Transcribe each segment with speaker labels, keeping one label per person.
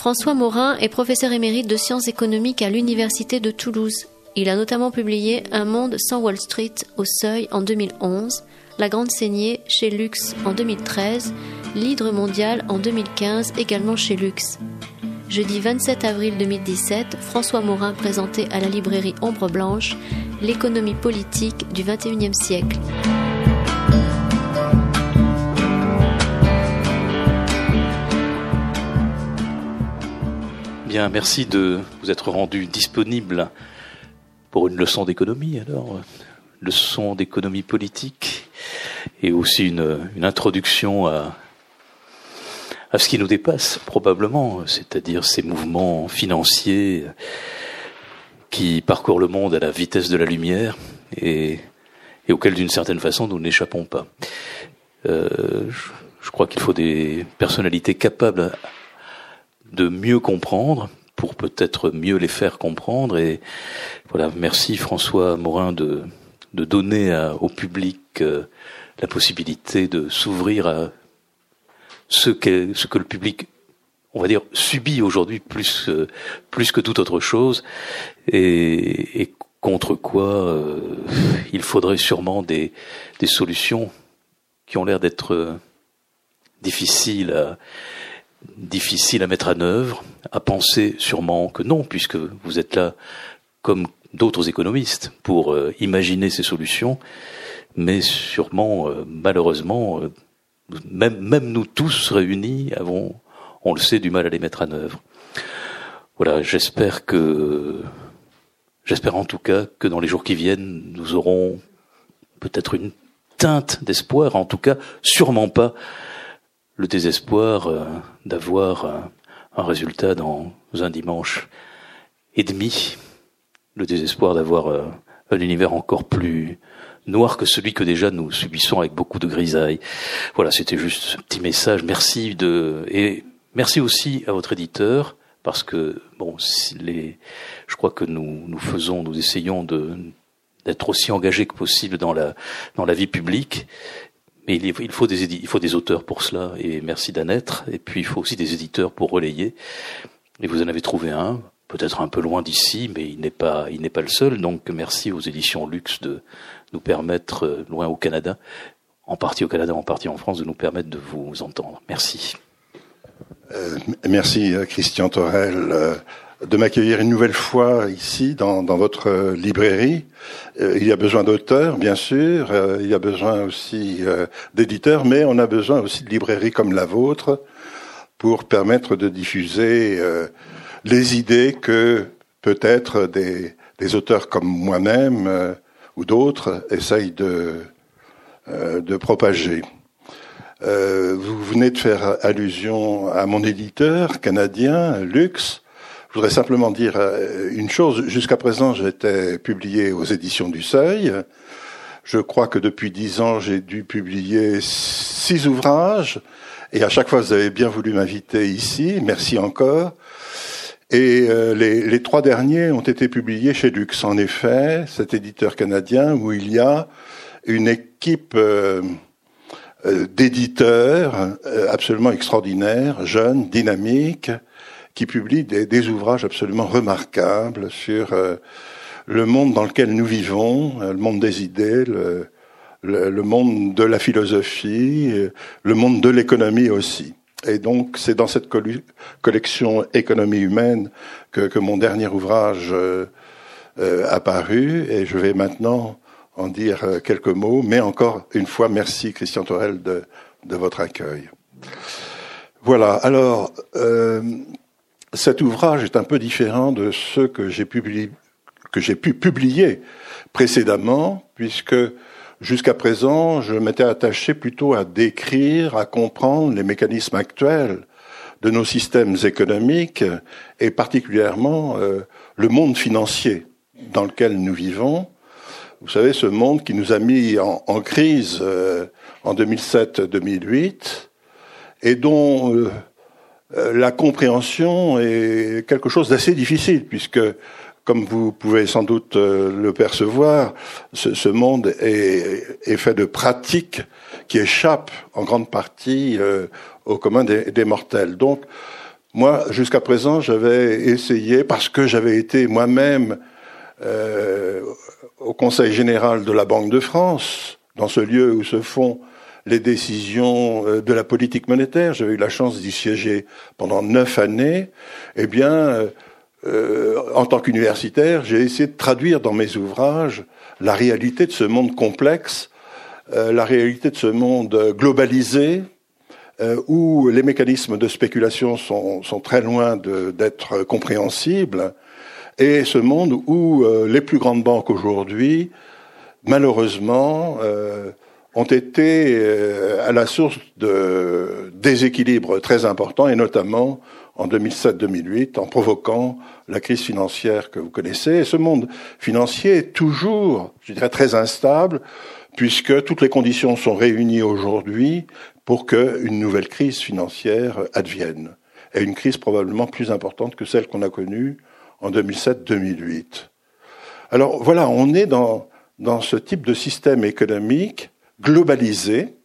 Speaker 1: François Morin est professeur émérite de sciences économiques à l'Université de Toulouse. Il a notamment publié Un monde sans Wall Street au seuil en 2011, La Grande Saignée chez Lux en 2013, L'Hydre mondial en 2015 également chez Lux. Jeudi 27 avril 2017, François Morin présentait à la librairie Ombre Blanche L'économie politique du XXIe siècle.
Speaker 2: Bien, merci de vous être rendu disponible pour une leçon d'économie, alors, leçon d'économie politique, et aussi une, introduction à, à ce qui nous dépasse, probablement, c'est-à-dire ces mouvements financiers qui parcourent le monde à la vitesse de la lumière et, auxquels, d'une certaine façon, nous n'échappons pas. Euh, je crois qu'il faut des personnalités capables de mieux comprendre pour peut-être mieux les faire comprendre. Et voilà, merci François Morin de, de donner au public euh, la possibilité de s'ouvrir à ce, ce que le public, on va dire, subit aujourd'hui plus, euh, plus que toute autre chose, et, et contre quoi euh, il faudrait sûrement des, des solutions qui ont l'air d'être difficiles à difficile à mettre en œuvre, à penser sûrement que non, puisque vous êtes là comme d'autres économistes pour euh, imaginer ces solutions, mais sûrement, euh, malheureusement, euh, même, même nous tous réunis avons, on le sait, du mal à les mettre en œuvre. Voilà, j'espère que, j'espère en tout cas que dans les jours qui viennent, nous aurons peut-être une teinte d'espoir, en tout cas, sûrement pas le désespoir euh, d'avoir euh, un résultat dans un dimanche et demi, le désespoir d'avoir euh, un univers encore plus noir que celui que déjà nous subissons avec beaucoup de grisaille. Voilà, c'était juste un petit message. Merci de et merci aussi à votre éditeur parce que bon, je crois que nous nous faisons, nous essayons d'être aussi engagés que possible dans la dans la vie publique mais il faut, des il faut des auteurs pour cela, et merci d'en être. Et puis il faut aussi des éditeurs pour relayer. Et vous en avez trouvé un, peut-être un peu loin d'ici, mais il n'est pas, il n'est pas le seul. Donc merci aux éditions Luxe de nous permettre, euh, loin au Canada, en partie au Canada, en partie en France, de nous permettre de vous entendre. Merci.
Speaker 3: Euh, merci euh, Christian Torel de m'accueillir une nouvelle fois ici dans, votre librairie. Euh, il y a besoin d'auteurs, bien sûr, euh, il y a besoin aussi euh, d'éditeurs, mais on a besoin aussi de librairies comme la vôtre pour permettre de diffuser les idées que peut-être des, des, auteurs comme moi-même ou d'autres essayent de, de propager. vous venez de faire allusion à mon éditeur canadien, Lux, je voudrais simplement dire euh, une chose. Jusqu'à présent, j'étais publié aux éditions du Seuil. Je crois que depuis dix ans, j'ai dû publier six ouvrages. Et à chaque fois, vous avez bien voulu m'inviter ici. Merci encore. Et euh, les, trois derniers ont été publiés chez Lux. En effet, cet éditeur canadien où il y a une équipe euh, d'éditeurs absolument extraordinaire, jeunes, dynamiques, qui publie des, ouvrages absolument remarquables sur euh, le monde dans lequel nous vivons, euh, le monde des idées, le, monde de la philosophie, euh, le monde de l'économie aussi. Et donc, c'est dans cette collection Économie humaine que, que mon dernier ouvrage euh, a paru, et je vais maintenant en dire quelques mots. Mais encore une fois, merci Christian Torel de, de votre accueil. Voilà. Alors, euh, cet ouvrage est un peu différent de ceux que j'ai j'ai pu publier précédemment, puisque jusqu'à présent, je m'étais attaché plutôt à décrire, à comprendre les mécanismes actuels de nos systèmes économiques et particulièrement euh, le monde financier dans lequel nous vivons. Vous savez, ce monde qui nous a mis en, crise euh, en 2007-2008 et dont euh, la compréhension est quelque chose d'assez difficile, puisque comme vous pouvez sans doute euh, le percevoir, ce, monde est, fait de pratiques qui échappent en grande partie euh, au commun des, mortels. Donc, moi, jusqu'à présent, j'avais essayé, parce que j'avais été moi-même euh, au Conseil général de la Banque de France, dans ce lieu où se font les décisions de la politique monétaire, j'avais eu la chance d'y siéger pendant neuf années, eh bien, euh, en tant qu'universitaire, j'ai essayé de traduire dans mes ouvrages la réalité de ce monde complexe, euh, la réalité de ce monde globalisé, euh, où les mécanismes de spéculation sont, sont très loin d'être compréhensibles, et ce monde où les plus grandes banques aujourd'hui, malheureusement, ont été à la source de déséquilibres très importants, et notamment en 2007-2008 en provoquant la crise financière que vous connaissez. Et ce monde financier est toujours, je dirais, très instable puisque toutes les conditions sont réunies aujourd'hui pour qu'une nouvelle crise financière advienne. Et une crise probablement plus importante que celle qu'on a connue en 2007-2008. Alors voilà, on est dans, dans ce type de système économique globalisé,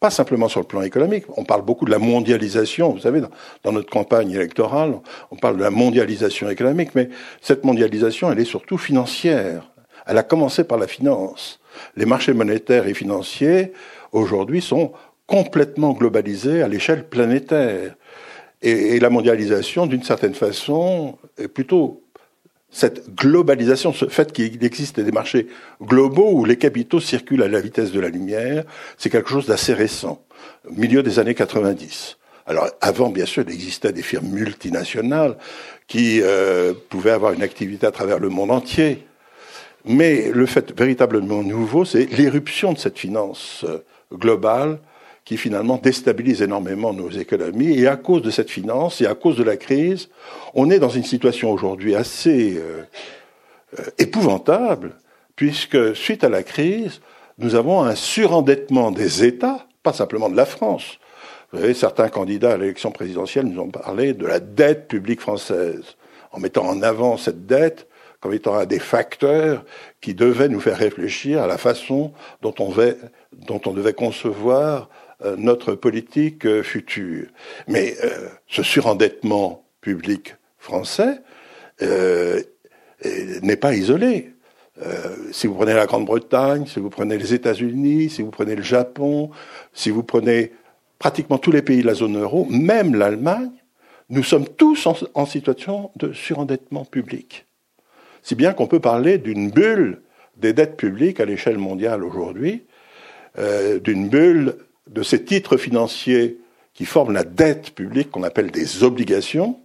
Speaker 3: pas simplement sur le plan économique. On parle beaucoup de la mondialisation. Vous savez, dans, notre campagne électorale, on parle de la mondialisation économique, mais cette mondialisation, elle est surtout financière. Elle a commencé par la finance. Les marchés monétaires et financiers, aujourd'hui, sont complètement globalisés à l'échelle planétaire. Et la mondialisation, d'une certaine façon, est plutôt cette globalisation, ce fait qu'il existe des marchés globaux où les capitaux circulent à la vitesse de la lumière, c'est quelque chose d'assez récent, milieu des années 90. Alors avant, bien sûr, il existait des firmes multinationales qui euh, pouvaient avoir une activité à travers le monde entier. Mais le fait véritablement nouveau, c'est l'éruption de cette finance euh, globale qui finalement déstabilise énormément nos économies. Et à cause de cette finance et à cause de la crise, on est dans une situation aujourd'hui assez euh, euh, épouvantable, puisque suite à la crise, nous avons un surendettement des États, pas simplement de la France. Vous savez, certains candidats à l'élection présidentielle nous ont parlé de la dette publique française, en mettant en avant cette dette comme étant un des facteurs qui devaient nous faire réfléchir à la façon dont on, devait concevoir notre politique euh, future. Mais euh, ce surendettement public français n'est pas isolé. si vous prenez la Grande-Bretagne, si vous prenez les États-Unis, si vous prenez le Japon, si vous prenez pratiquement tous les pays de la zone euro, même l'Allemagne, nous sommes tous en, situation de surendettement public. Si bien qu'on peut parler d'une bulle des dettes publiques à l'échelle mondiale aujourd'hui, d'une bulle de ces titres financiers qui forment la dette publique qu'on appelle des obligations,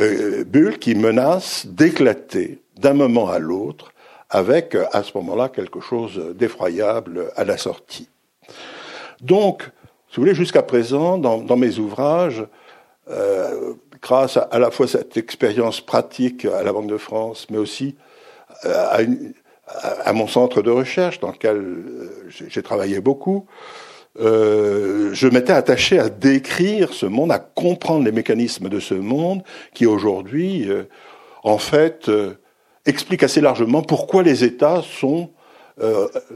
Speaker 3: euh, bulle qui menace d'éclater d'un moment à l'autre avec à ce moment-là quelque chose d'effroyable à la sortie. Donc, si vous voulez, jusqu'à présent, dans, mes ouvrages, euh, grâce à, la fois cette expérience pratique à la Banque de France, mais aussi euh, à, mon centre de recherche dans lequel euh, j'ai travaillé beaucoup, euh, je m'étais attaché à décrire ce monde, à comprendre les mécanismes de ce monde qui aujourd'hui, euh, en fait, euh, explique assez largement pourquoi les États sont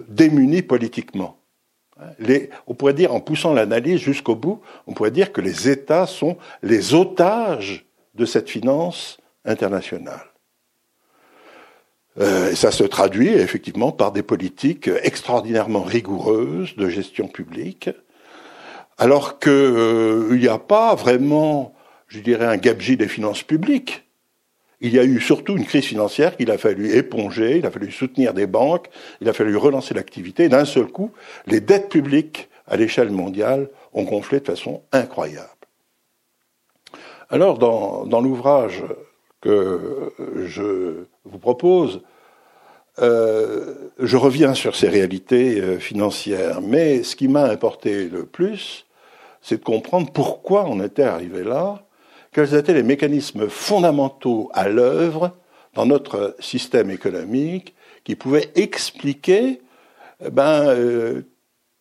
Speaker 3: démunis politiquement. On pourrait dire, en poussant l'analyse jusqu'au bout, on pourrait dire que les États sont les otages de cette finance internationale. Euh, ça se traduit effectivement par des politiques extraordinairement rigoureuses de gestion publique, alors qu'il euh, n'y a pas vraiment, je dirais, un gabegie des finances publiques. Il y a eu surtout une crise financière qu'il a fallu éponger, il a fallu soutenir des banques, il a fallu relancer l'activité. D'un seul coup, les dettes publiques à l'échelle mondiale ont gonflé de façon incroyable. Alors, dans l'ouvrage que je vous propose, euh, je reviens sur ces réalités euh, financières, mais ce qui m'a importé le plus, c'est de comprendre pourquoi on était arrivé là, quels étaient les mécanismes fondamentaux à l'œuvre dans notre système économique qui pouvaient expliquer eh ben, euh,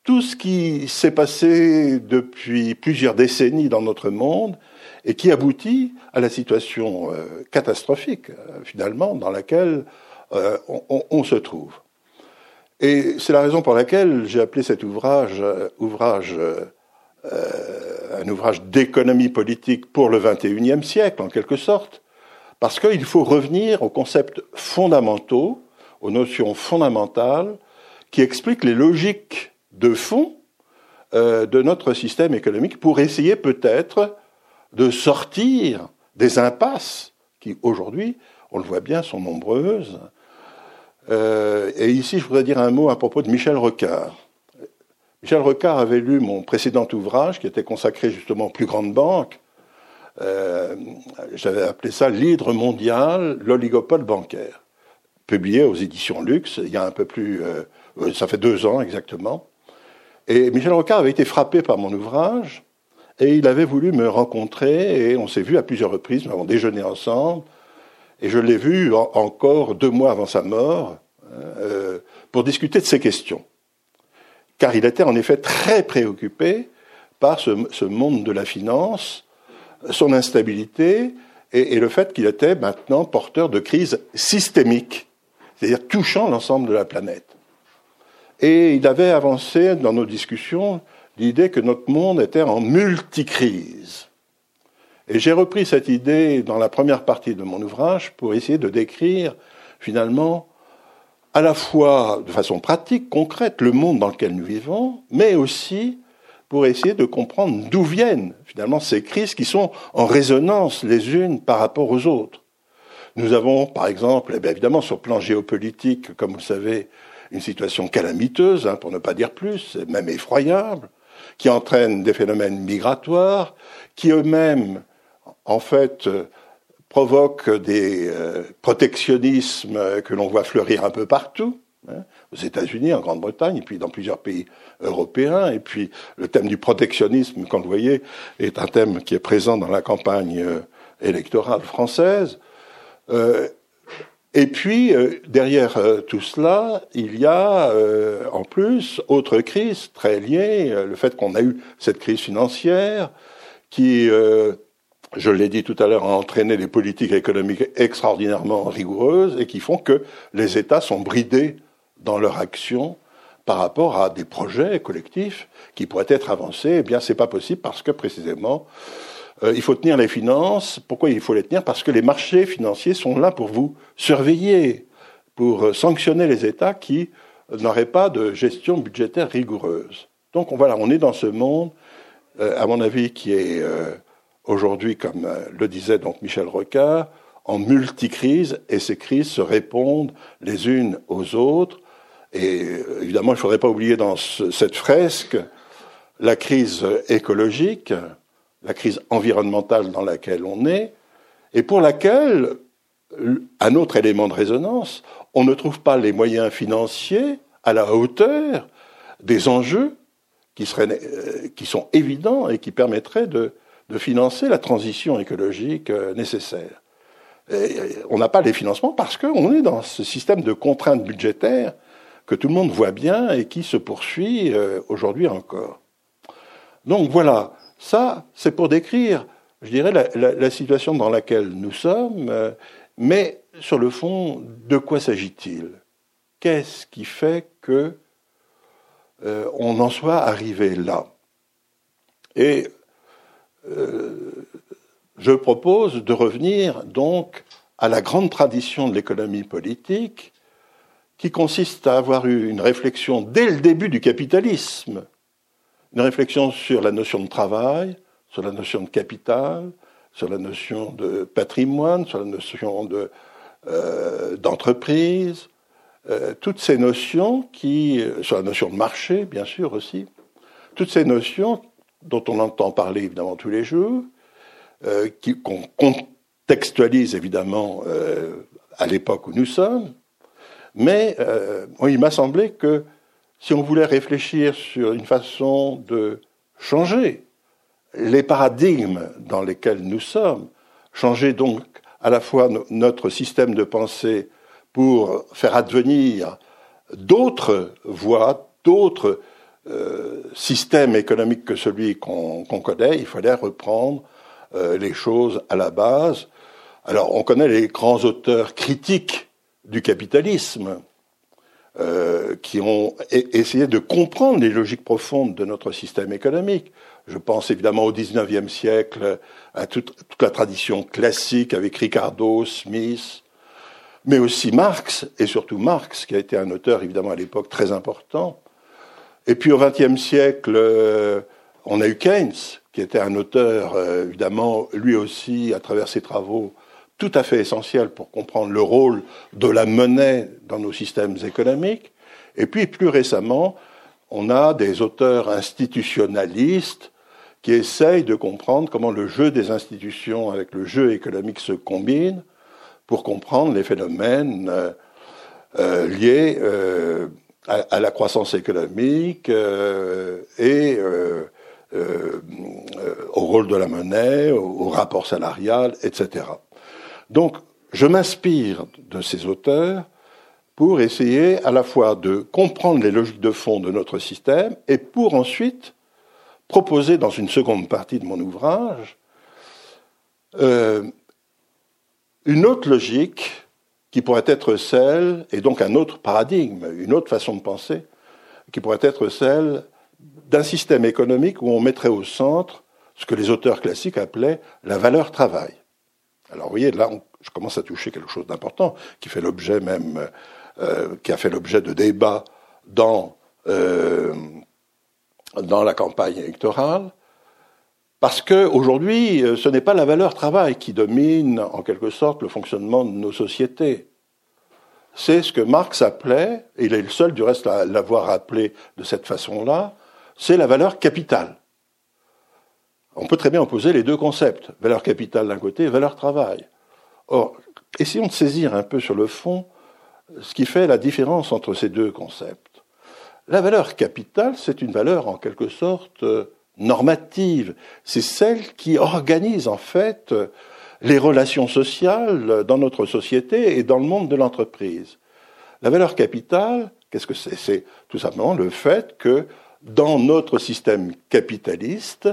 Speaker 3: tout ce qui s'est passé depuis plusieurs décennies dans notre monde et qui aboutit à la situation euh, catastrophique, finalement, dans laquelle on, se trouve. Et c'est la raison pour laquelle j'ai appelé cet ouvrage, un ouvrage d'économie politique pour le XXIe siècle, en quelque sorte, parce qu'il faut revenir aux concepts fondamentaux, aux notions fondamentales qui expliquent les logiques de fond euh, de notre système économique pour essayer peut-être de sortir des impasses qui aujourd'hui, on le voit bien, sont nombreuses. Euh, et ici, je voudrais dire un mot à propos de Michel Rocard. Michel Rocard avait lu mon précédent ouvrage qui était consacré justement aux plus grandes banques. Euh, j'avais appelé ça L'hydre mondial, l'oligopole bancaire, publié aux éditions Luxe il y a un peu plus, euh, ça fait deux ans exactement. Et Michel Rocard avait été frappé par mon ouvrage et il avait voulu me rencontrer et on s'est vu à plusieurs reprises, nous avons déjeuné ensemble et je l'ai vu encore deux mois avant sa mort euh, pour discuter de ces questions. Car il était en effet très préoccupé par ce monde de la finance son instabilité et, le fait qu'il était maintenant porteur de crises systémiques, c'est-à-dire touchant l'ensemble de la planète. Et il avait avancé dans nos discussions l'idée que notre monde était en multicrise. Et j'ai repris cette idée dans la première partie de mon ouvrage pour essayer de décrire finalement à la fois de façon pratique, concrète, le monde dans lequel nous vivons, mais aussi pour essayer de comprendre d'où viennent finalement ces crises qui sont en résonance les unes par rapport aux autres. Nous avons, par exemple, eh évidemment, sur le plan géopolitique, comme vous le savez, une situation calamiteuse, hein, pour ne pas dire plus, même effroyable, qui entraîne des phénomènes migratoires, qui eux-mêmes, en fait, provoquent des euh, protectionnismes que l'on voit fleurir un peu partout. Hein, aux États-Unis, en Grande-Bretagne, et puis dans plusieurs pays européens. Et puis le thème du protectionnisme, comme vous voyez, est un thème qui est présent dans la campagne euh, électorale française. Euh, et puis, euh, derrière tout cela, il y a en plus autre crise très liée, le fait qu'on a eu cette crise financière qui, je l'ai dit tout à l'heure, a entraîné des politiques économiques extraordinairement rigoureuses et qui font que les États sont bridés dans leur action par rapport à des projets collectifs qui pourraient être avancés, eh bien, c'est pas possible parce que précisément, euh, il faut tenir les finances. Pourquoi il faut les tenir? Parce que les marchés financiers sont là pour vous surveiller, pour euh, sanctionner les États qui n'auraient pas de gestion budgétaire rigoureuse. Donc voilà, on est dans ce monde, euh, à mon avis, qui est aujourd'hui, comme le disait donc Michel Rocard, en multicrise, et ces crises se répondent les unes aux autres et évidemment, il ne faudrait pas oublier dans cette fresque la crise écologique, la crise environnementale dans laquelle on est, et pour laquelle, un autre élément de résonance, on ne trouve pas les moyens financiers à la hauteur des enjeux qui, seraient, euh, qui sont évidents et qui permettraient de, de financer la transition écologique euh, nécessaire. on n'a pas les financements parce qu'on est dans ce système de contraintes budgétaires que tout le monde voit bien et qui se poursuit euh, aujourd'hui encore. Donc voilà, ça, c'est pour décrire, je dirais, la, situation dans laquelle nous sommes, euh, mais sur le fond, de quoi s'agit-il? Qu'est-ce qui fait que euh, on en soit arrivé là? Et je propose de revenir donc à la grande tradition de l'économie politique qui consiste à avoir eu une réflexion dès le début du capitalisme, une réflexion sur la notion de travail, sur la notion de capital, sur la notion de patrimoine, sur la notion de, euh, d'entreprise, euh, toutes ces notions qui, sur la notion de marché, bien sûr aussi, toutes ces notions dont on entend parler évidemment tous les jours, euh, qu'on contextualise évidemment à l'époque où nous sommes, mais euh, il m'a semblé que si on voulait réfléchir sur une façon de changer les paradigmes dans lesquels nous sommes, changer donc à la fois notre système de pensée pour faire advenir d'autres voies, d'autres euh, systèmes économiques que celui qu'on connaît, il fallait reprendre euh, les choses à la base. Alors, on connaît les grands auteurs critiques du capitalisme euh, qui ont essayé de comprendre les logiques profondes de notre système économique. Je pense évidemment au XIXe siècle, à toute, toute, la tradition classique avec Ricardo, Smith, mais aussi Marx, et surtout Marx, qui a été un auteur évidemment à l'époque très important. Et puis au XXe siècle, euh, on a eu Keynes, qui était un auteur, euh, évidemment, lui aussi, à travers ses travaux, tout à fait essentiel pour comprendre le rôle de la monnaie dans nos systèmes économiques. Et puis plus récemment, on a des auteurs institutionnalistes qui essayent de comprendre comment le jeu des institutions avec le jeu économique se combine pour comprendre les phénomènes euh, euh, liés euh, à, la croissance économique et au rôle de la monnaie, au, rapport salarial, etc. Donc, je m'inspire de ces auteurs pour essayer à la fois de comprendre les logiques de fond de notre système et pour ensuite proposer dans une seconde partie de mon ouvrage une autre logique qui pourrait être celle, et donc un autre paradigme, une autre façon de penser, qui pourrait être celle d'un système économique où on mettrait au centre ce que les auteurs classiques appelaient la valeur travail. Alors vous voyez, là, je commence à toucher quelque chose d'important, qui fait l'objet même, euh, qui a fait l'objet de débats dans, euh, la campagne électorale, parce qu'aujourd'hui, euh, ce n'est pas la valeur travail qui domine en quelque sorte le fonctionnement de nos sociétés. C'est ce que Marx appelait, et il est le seul du reste à l'avoir appelé de cette façon-là, c'est la valeur capitale. On peut très bien opposer les deux concepts, valeur capitale d'un côté et valeur travail. Or, essayons de saisir un peu sur le fond ce qui fait la différence entre ces deux concepts. La valeur capitale, c'est une valeur en quelque sorte normative, c'est celle qui organise en fait les relations sociales dans notre société et dans le monde de l'entreprise. La valeur capitale, qu'est-ce que c'est? C'est tout simplement le fait que dans notre système capitaliste,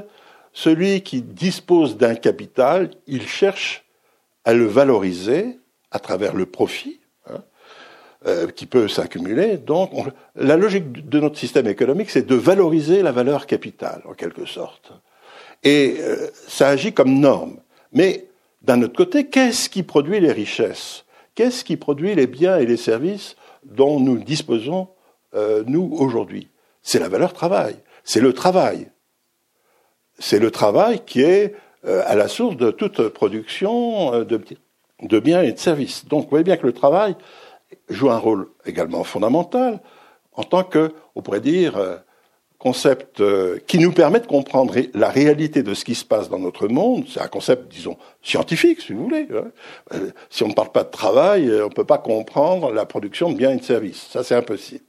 Speaker 3: celui qui dispose d'un capital, il cherche à le valoriser à travers le profit, euh, qui peut s'accumuler. Donc, la logique de notre système économique, c'est de valoriser la valeur capitale, en quelque sorte. Et euh, ça agit comme norme. Mais d'un autre côté, qu'est-ce qui produit les richesses? Qu'est-ce qui produit les biens et les services dont nous disposons, euh, nous, aujourd'hui? C'est la valeur travail. C'est le travail. C'est le travail qui est à la source de toute production de, de biens et de services. Donc, vous voyez bien que le travail, joue un rôle également fondamental en tant que, on pourrait dire, euh, concept euh, qui nous permet de comprendre la réalité de ce qui se passe dans notre monde. C'est un concept, disons, scientifique, si vous voulez. Hein. Euh, si on ne parle pas de travail, on ne peut pas comprendre la production de biens et de services. Ça, c'est impossible.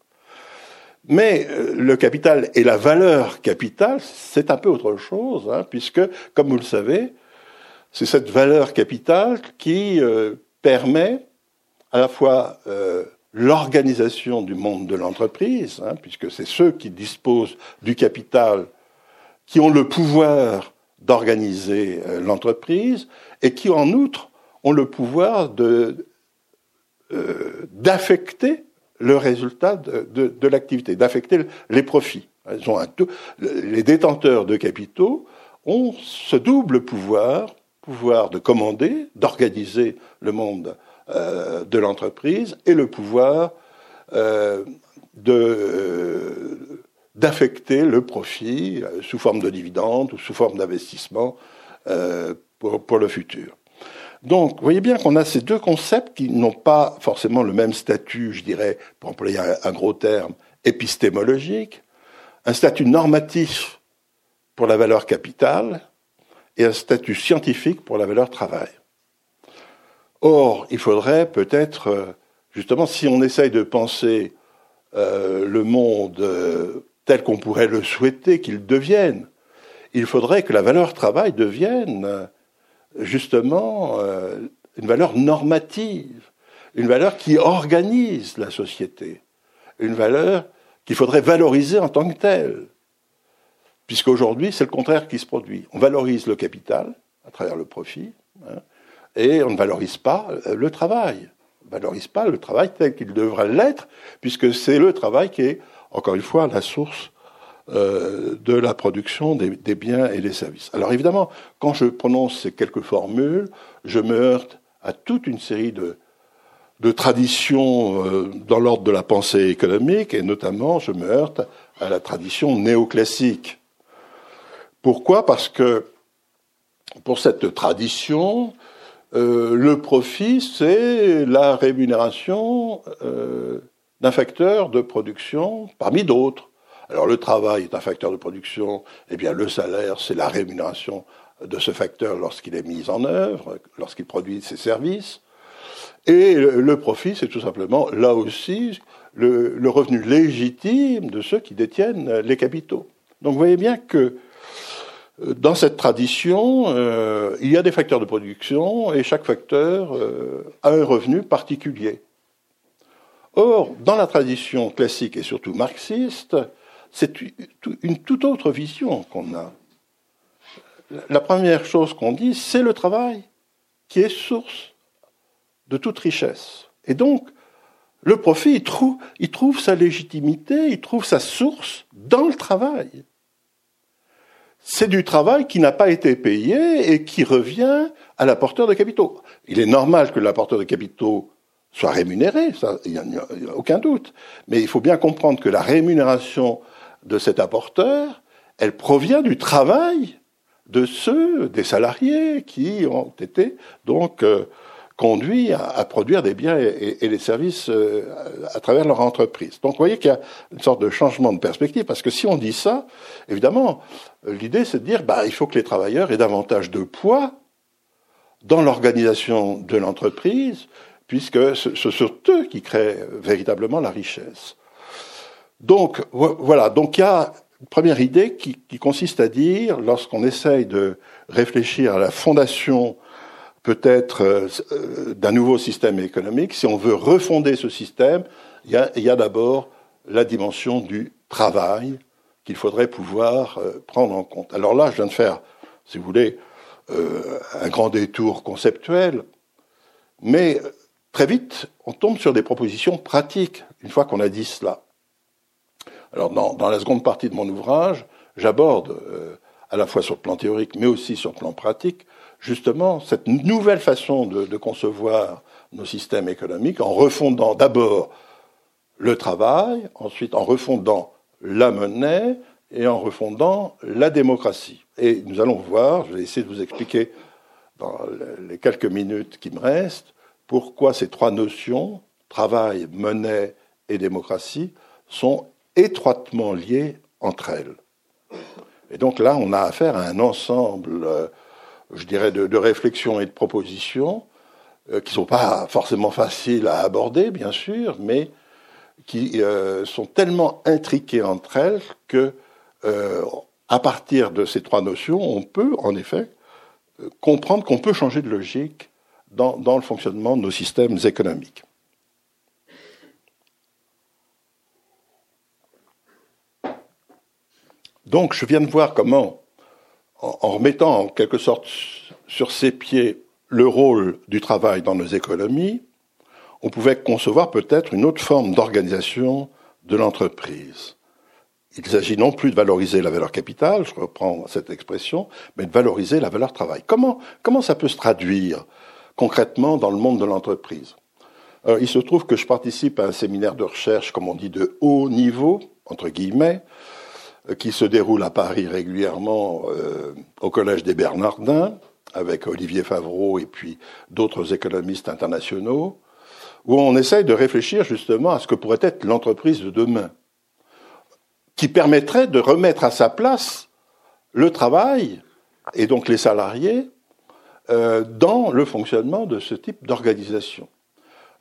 Speaker 3: Mais le capital et la valeur capitale, c'est un peu autre chose, hein, puisque, comme vous le savez, c'est cette valeur capitale qui permet à la fois euh, l'organisation du monde de l'entreprise, hein, puisque c'est ceux qui disposent du capital qui ont le pouvoir d'organiser euh, l'entreprise et qui, en outre, ont le pouvoir euh, d'affecter le résultat de, l'activité, d'affecter les profits. Les détenteurs de capitaux ont ce double pouvoir, pouvoir de commander, d'organiser le monde euh, de l'entreprise et le pouvoir euh, euh, d'affecter le profit sous forme de dividendes ou sous forme d'investissement pour, le futur. Donc, vous voyez bien qu'on a ces deux concepts qui n'ont pas forcément le même statut, je dirais, pour employer un gros terme, épistémologique, un statut normatif pour la valeur capitale et un statut scientifique pour la valeur travail. Or, il faudrait peut-être, euh, justement, si on essaye de penser euh, le monde euh, tel qu'on pourrait le souhaiter qu'il devienne, il faudrait que la valeur travail devienne justement une valeur normative, une valeur qui organise la société, une valeur qu'il faudrait valoriser en tant que telle. Puisqu'aujourd'hui, c'est le contraire qui se produit. On valorise le capital, à travers le profit, hein, et on ne valorise pas le travail. On ne valorise pas le travail tel qu'il devrait l'être, puisque c'est le travail qui est, encore une fois, la source euh, de la production des, biens et des services. Alors évidemment, quand je prononce ces quelques formules, je me heurte à toute une série de, de traditions euh, dans l'ordre de la pensée économique, et notamment je me heurte à la tradition néoclassique. Pourquoi? Parce que pour cette tradition, euh, le profit, c'est la rémunération d'un facteur de production parmi d'autres. Alors le travail est un facteur de production, eh bien le salaire, c'est la rémunération de ce facteur lorsqu'il est mis en œuvre, lorsqu'il produit ses services. Et le profit, c'est tout simplement, là aussi, le, revenu légitime de ceux qui détiennent les capitaux. Donc vous voyez bien que euh, dans cette tradition, euh, il y a des facteurs de production et chaque facteur euh, a un revenu particulier. Or, dans la tradition classique et surtout marxiste, c'est une toute autre vision qu'on a. La première chose qu'on dit, c'est le travail qui est source de toute richesse. Et donc, le profit, il trouve, il trouve sa légitimité, il trouve sa source dans le travail. C'est du travail qui n'a pas été payé et qui revient à l'apporteur de capitaux. Il est normal que l'apporteur de capitaux soit rémunéré, ça, il n'y a, aucun doute. Mais il faut bien comprendre que la rémunération de cet apporteur, elle provient du travail de ceux, des salariés qui ont été donc euh, conduits à, produire des biens et, des services euh, à travers leur entreprise. Donc vous voyez qu'il y a une sorte de changement de perspective, parce que si on dit ça, évidemment, l'idée c'est de dire bah, il faut que les travailleurs aient davantage de poids dans l'organisation de l'entreprise, puisque ce, ce sont eux qui créent véritablement la richesse. Donc voilà, donc il y a une première idée qui, consiste à dire, lorsqu'on essaye de réfléchir à la fondation peut-être euh, d'un nouveau système économique, si on veut refonder ce système, il y a, d'abord la dimension du travail qu'il faudrait pouvoir euh, prendre en compte. Alors là, je viens de faire, si vous voulez, euh, un grand détour conceptuel, mais très vite, on tombe sur des propositions pratiques, une fois qu'on a dit cela. Alors, dans, la seconde partie de mon ouvrage, j'aborde, euh, à la fois sur le plan théorique, mais aussi sur le plan pratique, justement cette nouvelle façon de, de concevoir nos systèmes économiques en refondant d'abord le travail, ensuite en refondant la monnaie et en refondant la démocratie. Et nous allons voir, je vais essayer de vous expliquer dans les quelques minutes qui me restent, pourquoi ces trois notions, travail, monnaie et démocratie, sont étroitement liées entre elles. Et donc là, on a affaire à un ensemble, euh, je dirais, de, réflexions et de propositions euh, qui ne sont pas forcément faciles à aborder, bien sûr, mais qui euh, sont tellement intriquées entre elles que, à partir de ces trois notions, on peut, en effet, comprendre qu'on peut changer de logique dans le fonctionnement de nos systèmes économiques. Donc, je viens de voir comment, en, remettant en quelque sorte sur ses pieds le rôle du travail dans nos économies, on pouvait concevoir peut-être une autre forme d'organisation de l'entreprise. Il s'agit non plus de valoriser la valeur capitale, je reprends cette expression, mais de valoriser la valeur travail. Comment, comment ça peut se traduire concrètement dans le monde de l'entreprise? Il se trouve que je participe à un séminaire de recherche, comme on dit, de haut niveau, entre guillemets, qui se déroule à Paris régulièrement euh, au Collège des Bernardins, avec Olivier Favreau et puis d'autres économistes internationaux, où on essaye de réfléchir justement à ce que pourrait être l'entreprise de demain, qui permettrait de remettre à sa place le travail et donc les salariés euh, dans le fonctionnement de ce type d'organisation.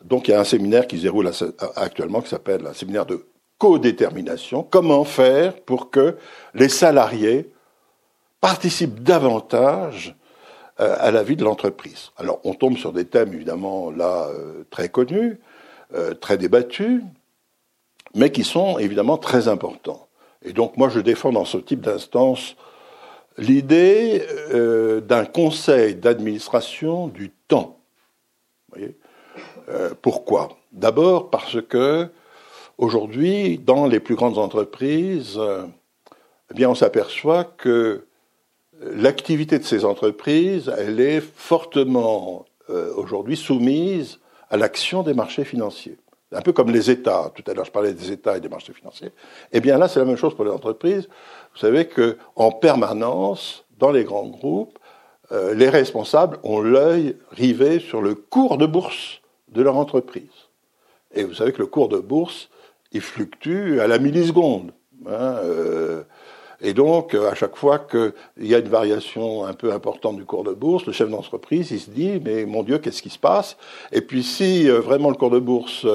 Speaker 3: Donc il y a un séminaire qui se déroule actuellement qui s'appelle un séminaire de codétermination, comment faire pour que les salariés participent davantage euh, à la vie de l'entreprise. Alors on tombe sur des thèmes évidemment là euh, très connus, euh, très débattus, mais qui sont évidemment très importants. Et donc moi je défends dans ce type d'instance l'idée d'un conseil d'administration du temps. Pourquoi? D'abord parce que aujourd'hui, dans les plus grandes entreprises, eh bien, on s'aperçoit que l'activité de ces entreprises, elle est fortement aujourd'hui soumise à l'action des marchés financiers un peu comme les États. Tout à l'heure, je parlais des États et des marchés financiers. Eh bien là, c'est la même chose pour les entreprises. Vous savez qu'en permanence, dans les grands groupes, euh, les responsables ont l'œil rivé sur le cours de bourse de leur entreprise. Et vous savez que le cours de bourse, il fluctue à la milliseconde. Hein, euh, et donc, euh, à chaque fois qu'il y a une variation un peu importante du cours de bourse, le chef d'entreprise, il se dit, mais mon Dieu, qu'est-ce qui se passe? Et puis, si euh, vraiment le cours de bourse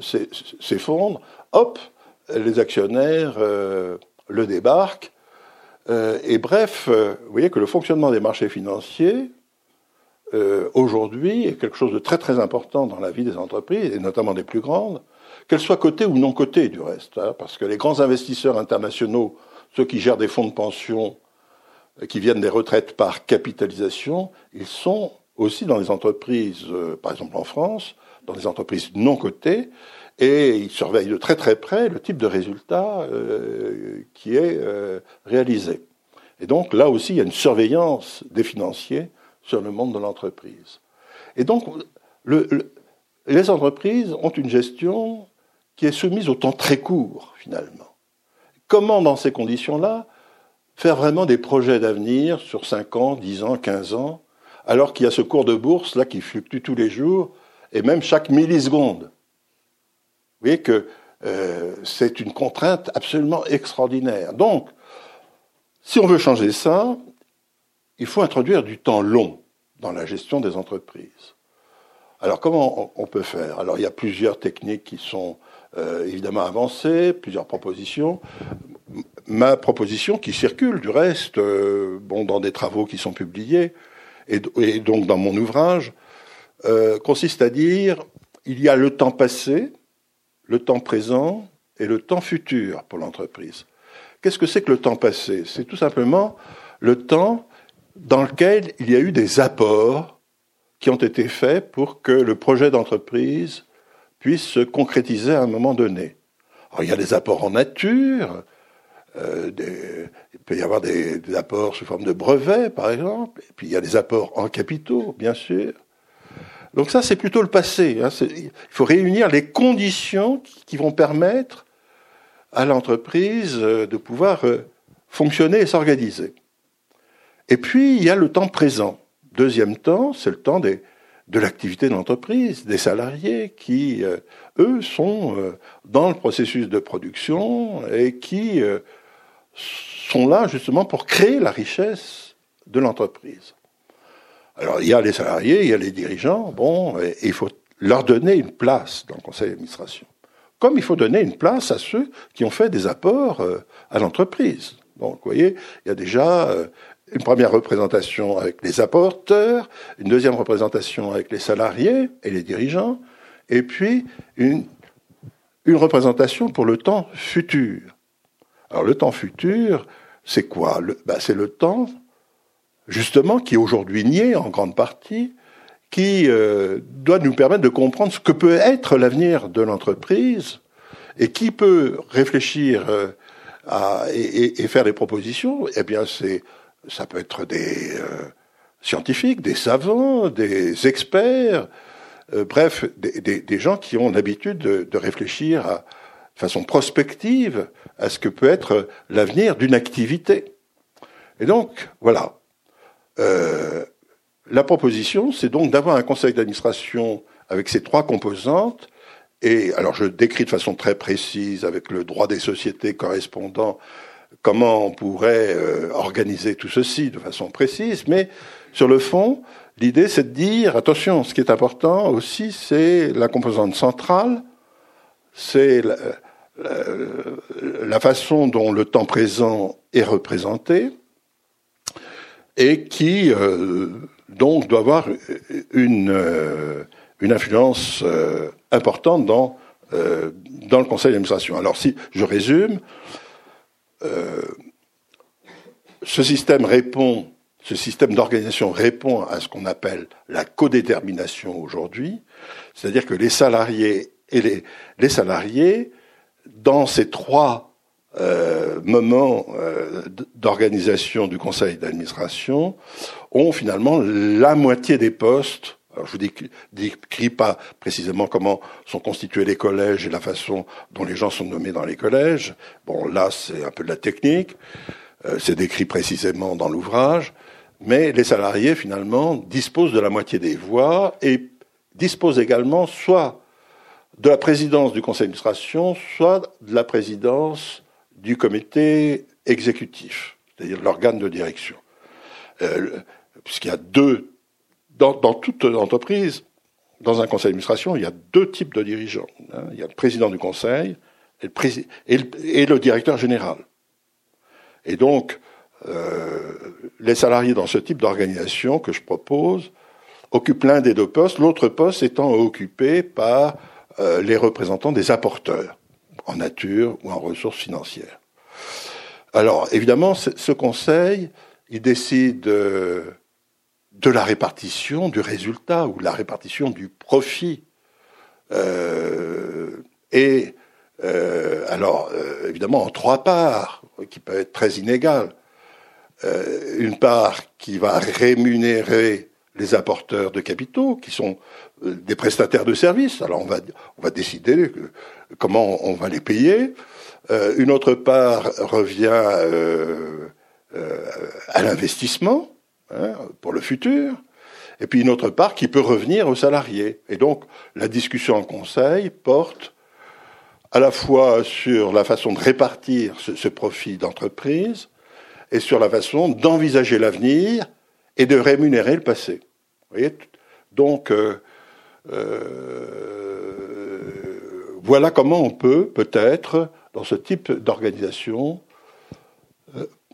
Speaker 3: s'effondre, hop, les actionnaires le débarquent. et bref, vous voyez que le fonctionnement des marchés financiers, aujourd'hui, est quelque chose de très très important dans la vie des entreprises, et notamment des plus grandes, qu'elles soient cotées ou non cotées du reste, hein, parce que les grands investisseurs internationaux ceux qui gèrent des fonds de pension euh, qui viennent des retraites par capitalisation, ils sont aussi dans les entreprises, euh, par exemple en France, dans les entreprises non cotées, et ils surveillent de très très près le type de résultat euh, qui est réalisé. Et donc là aussi, il y a une surveillance des financiers sur le monde de l'entreprise. Et donc, les entreprises ont une gestion qui est soumise au temps très court, finalement. Comment, dans ces conditions-là, faire vraiment des projets d'avenir sur 5 ans, 10 ans, 15 ans, alors qu'il y a ce cours de bourse là qui fluctue tous les jours et même chaque milliseconde? Vous voyez que euh, c'est une contrainte absolument extraordinaire. Donc, si on veut changer ça, il faut introduire du temps long dans la gestion des entreprises. Alors comment on peut faire? Alors il y a plusieurs techniques qui sont euh, évidemment avancées, plusieurs propositions. Ma proposition qui circule du reste, euh, bon, dans des travaux qui sont publiés, et, donc dans mon ouvrage, euh, consiste à dire il y a le temps passé, le temps présent et le temps futur pour l'entreprise. Qu'est-ce que c'est que le temps passé? C'est tout simplement le temps dans lequel il y a eu des apports qui ont été faits pour que le projet d'entreprise puisse se concrétiser à un moment donné. Alors, il y a des apports en nature, euh, il peut y avoir des, apports sous forme de brevets, par exemple, et puis il y a des apports en capitaux, bien sûr. Donc ça, c'est plutôt le passé. Hein. Il faut réunir les conditions qui, vont permettre à l'entreprise euh, de pouvoir euh, fonctionner et s'organiser. Et puis, il y a le temps présent. Deuxième temps, c'est le temps des, de l'activité de l'entreprise, des salariés qui, euh, eux, sont euh, dans le processus de production et qui euh, sont là justement pour créer la richesse de l'entreprise. Alors il y a les salariés, il y a les dirigeants, bon, il faut leur donner une place dans le conseil d'administration. Comme il faut donner une place à ceux qui ont fait des apports à l'entreprise. Donc, vous voyez, il y a déjà une première représentation avec les apporteurs, une deuxième représentation avec les salariés et les dirigeants, et puis une, représentation pour le temps futur. Alors le temps futur, c'est quoi? Ben, C'est le temps, justement, qui est aujourd'hui nié en grande partie, qui euh, doit nous permettre de comprendre ce que peut être l'avenir de l'entreprise et qui peut réfléchir euh, et, et, faire des propositions. Eh bien, c'est ça peut être des euh, scientifiques, des savants, des experts, euh, bref, des, gens qui ont l'habitude de, réfléchir à, de façon prospective à ce que peut être l'avenir d'une activité. Et donc, voilà. Euh, la proposition, c'est donc d'avoir un conseil d'administration avec ces trois composantes. Et alors, je décris de façon très précise avec le droit des sociétés correspondant comment on pourrait euh, organiser tout ceci de façon précise, mais sur le fond, l'idée c'est de dire, attention, ce qui est important aussi, c'est la composante centrale, c'est la, façon dont le temps présent est représenté, et qui euh, donc doit avoir une, euh, influence importante dans le conseil d'administration. Alors si je résume, euh, ce système répond, ce système d'organisation répond à ce qu'on appelle la codétermination aujourd'hui, c'est-à-dire que les salariés et les, dans ces trois euh, moments euh, d'organisation du conseil d'administration, ont finalement la moitié des postes. Je vous décris pas précisément comment sont constitués les collèges et la façon dont les gens sont nommés dans les collèges. Bon, là, c'est un peu de la technique. Euh, c'est décrit précisément dans l'ouvrage. Mais les salariés, finalement, disposent de la moitié des voix et disposent également soit de la présidence du conseil d'administration, soit de la présidence du comité exécutif, c'est-à-dire l'organe de direction. Euh, puisqu'il y a deux, dans, toute entreprise, dans un conseil d'administration, il y a deux types de dirigeants. Hein. Il y a le président du conseil et le, directeur général. Et donc, euh, les salariés dans ce type d'organisation que je propose occupent l'un des deux postes, l'autre poste étant occupé par euh, les représentants des apporteurs en nature ou en ressources financières. Alors, évidemment, ce conseil, il décide euh, de la répartition du résultat ou la répartition du profit. Euh, et euh, alors, euh, évidemment, en trois parts, qui peuvent être très inégales. Euh, une part qui va rémunérer les apporteurs de capitaux, qui sont des prestataires de services. Alors on va, on va décider comment on va les payer. Une autre part revient à l'investissement hein, pour le futur. Et puis une autre part qui peut revenir aux salariés. Et donc la discussion en conseil porte à la fois sur la façon de répartir ce, profit d'entreprise et sur la façon d'envisager l'avenir et de rémunérer le passé. Vous Donc, euh, euh, voilà comment on peut, peut-être, dans ce type d'organisation,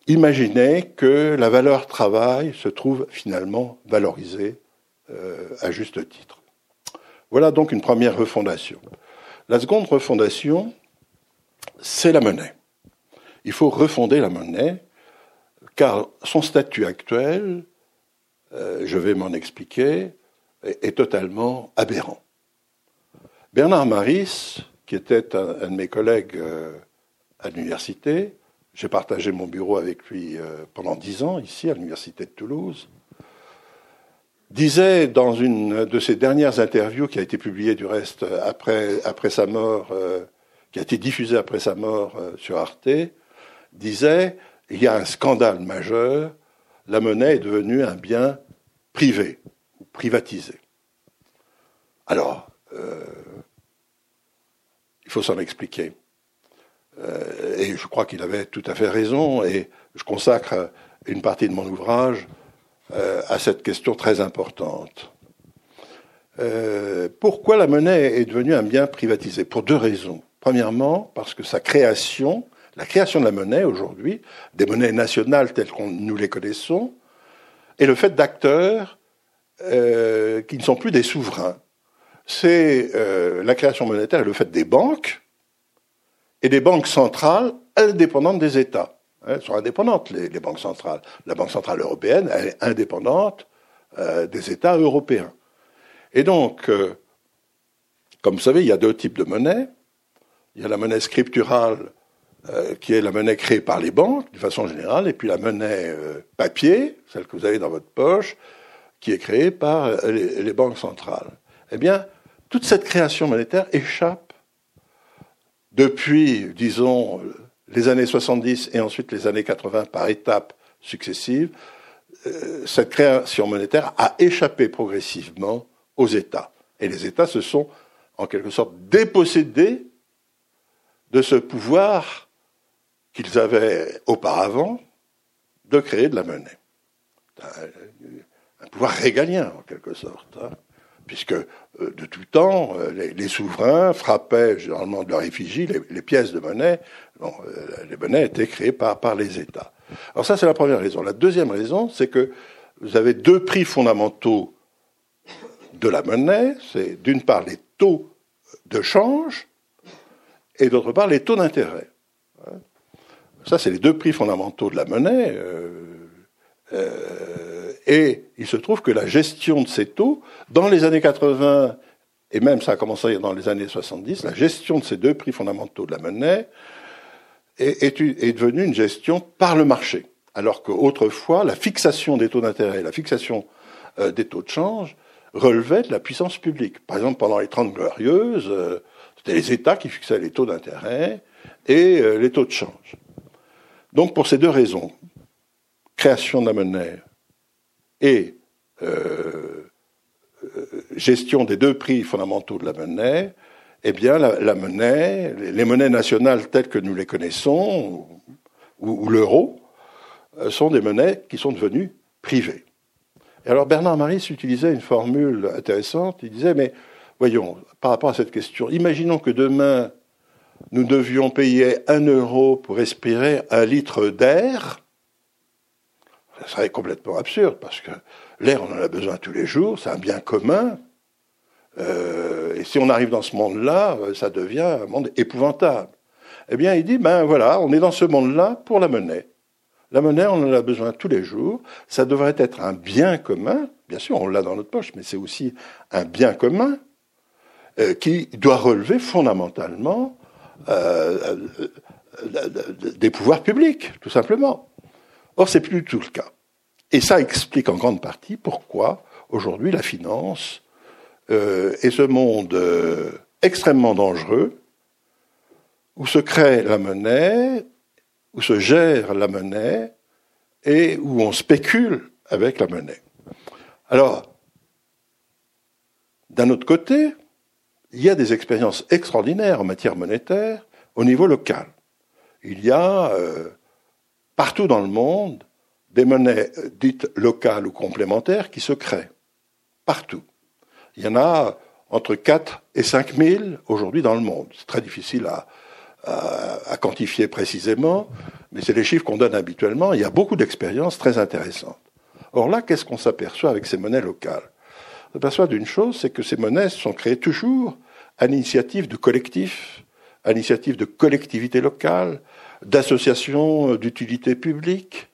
Speaker 3: imaginer que la valeur travail se trouve finalement valorisée à juste titre. Voilà donc une première refondation. La seconde refondation, c'est la monnaie. Il faut refonder la monnaie, car son statut actuel euh, je vais m'en expliquer, est, totalement aberrant. Bernard Maris, qui était un, de mes collègues euh, à l'université, j'ai partagé mon bureau avec lui euh, pendant dix ans ici à l'université de Toulouse, disait dans une de ses dernières interviews qui a été publiée du reste après, après sa mort, qui a été diffusée après sa mort sur Arte, disait il y a un scandale majeur la monnaie est devenue un bien privé ou privatisé. Alors, euh, il faut s'en expliquer. Euh, et je crois qu'il avait tout à fait raison, et je consacre une partie de mon ouvrage euh, à cette question très importante. pourquoi la monnaie est devenue un bien privatisé? Pour deux raisons. Premièrement, parce que sa création la création de la monnaie aujourd'hui, des monnaies nationales telles que nous les connaissons, est le fait d'acteurs euh, qui ne sont plus des souverains. C'est euh, la création monétaire est le fait des banques et des banques centrales indépendantes des États. Hein, elles sont indépendantes, les, banques centrales. La Banque centrale européenne, elle est indépendante euh, des États européens. Et donc, comme vous savez, il y a deux types de monnaies. Il y a la monnaie scripturale euh, qui est la monnaie créée par les banques, de façon générale, et puis la monnaie euh, papier, celle que vous avez dans votre poche, qui est créée par euh, les, banques centrales. Eh bien, toute cette création monétaire échappe depuis, disons, les années 70 et ensuite les années 80 par étapes successives. cette création monétaire a échappé progressivement aux États. Et les États se sont, en quelque sorte, dépossédés de ce pouvoir qu'ils avaient auparavant de créer de la monnaie. Un, pouvoir régalien, en quelque sorte. Hein. puisque euh, de tout temps, euh, les, souverains frappaient généralement de leur effigie les, pièces de monnaie. Euh, les monnaies étaient créées par, par les États. Alors ça, c'est la première raison. La deuxième raison, c'est que vous avez deux prix fondamentaux de la monnaie. C'est d'une part les taux de change et d'autre part les taux d'intérêt. Ça, c'est les deux prix fondamentaux de la monnaie. Et il se trouve que la gestion de ces taux, dans les années 80, et même ça a commencé dans les années 70, la gestion de ces deux prix fondamentaux de la monnaie est, devenue une gestion par le marché. Alors qu'autrefois, la fixation des taux d'intérêt, la fixation euh, des taux de change relevait de la puissance publique. Par exemple, pendant les Trente Glorieuses, euh, c'était les États qui fixaient les taux d'intérêt et euh, les taux de change. Donc, pour ces deux raisons, création de la monnaie et euh, gestion des deux prix fondamentaux de la monnaie, eh bien, la, monnaie, les monnaies nationales telles que nous les connaissons, ou, l'euro, sont des monnaies qui sont devenues privées. Et alors Bernard Maris utilisait une formule intéressante. Il disait, mais voyons, par rapport à cette question, imaginons que demain, nous devions payer un euro pour respirer un litre d'air. Ça serait complètement absurde, parce que l'air, on en a besoin tous les jours, c'est un bien commun. Euh, et si on arrive dans ce monde-là, ça devient un monde épouvantable. Eh bien, il dit, ben voilà, on est dans ce monde-là pour la monnaie. La monnaie, on en a besoin tous les jours. Ça devrait être un bien commun. Bien sûr, on l'a dans notre poche, mais c'est aussi un bien commun euh, qui doit relever fondamentalement euh, euh, des pouvoirs publics, tout simplement. Or, c'est plus du tout le cas. Et ça explique en grande partie pourquoi aujourd'hui la finance euh, est ce monde euh, extrêmement dangereux où se crée la monnaie, où se gère la monnaie et où on spécule avec la monnaie. Alors, d'un autre côté, il y a des expériences extraordinaires en matière monétaire au niveau local. Il y a euh, partout dans le monde des monnaies dites locales ou complémentaires qui se créent. Partout. Il y en a entre 4 et 5 000 aujourd'hui dans le monde. C'est très difficile à quantifier précisément, mais c'est les chiffres qu'on donne habituellement. Il y a beaucoup d'expériences très intéressantes. Or là, qu'est-ce qu'on s'aperçoit avec ces monnaies locales? On s'aperçoit d'une chose, c'est que ces monnaies sont créées toujours à l'initiative de collectifs, à l'initiative de collectivités locales, d'associations d'utilité publique,